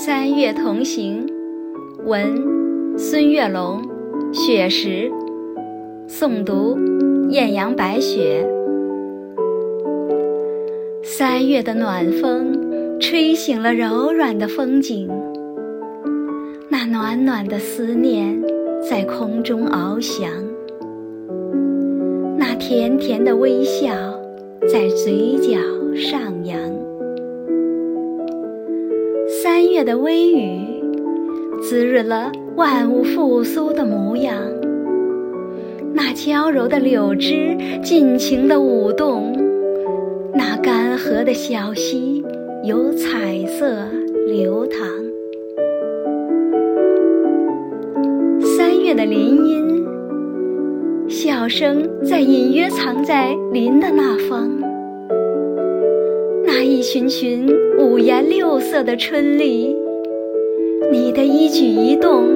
三月同行，文孙月龙，雪石，诵读艳阳白雪。三月的暖风吹醒了柔软的风景，那暖暖的思念在空中翱翔，那甜甜的微笑在嘴角上扬。月的微雨，滋润了万物复苏的模样。那娇柔的柳枝尽情的舞动，那干涸的小溪有彩色流淌。三月的林荫，笑声在隐约藏在林的那方。一群群五颜六色的春丽，你的一举一动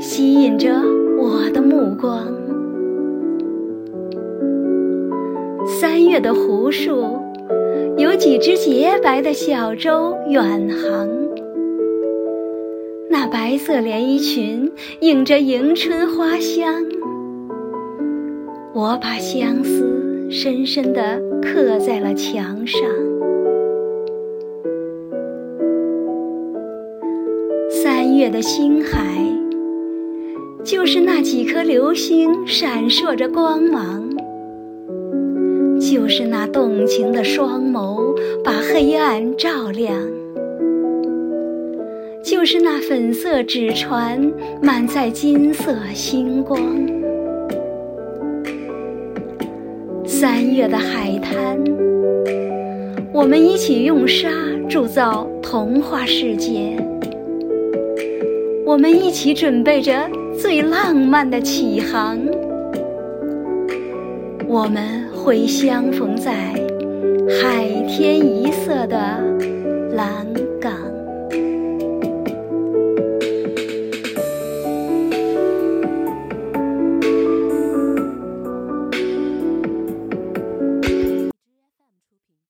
吸引着我的目光。三月的湖树，有几只洁白的小舟远航。那白色连衣裙映着迎春花香，我把相思深深地刻在了墙上。月的星海，就是那几颗流星闪烁着光芒，就是那动情的双眸把黑暗照亮，就是那粉色纸船满载金色星光。三月的海滩，我们一起用沙铸造童话世界。我们一起准备着最浪漫的起航，我们会相逢在海天一。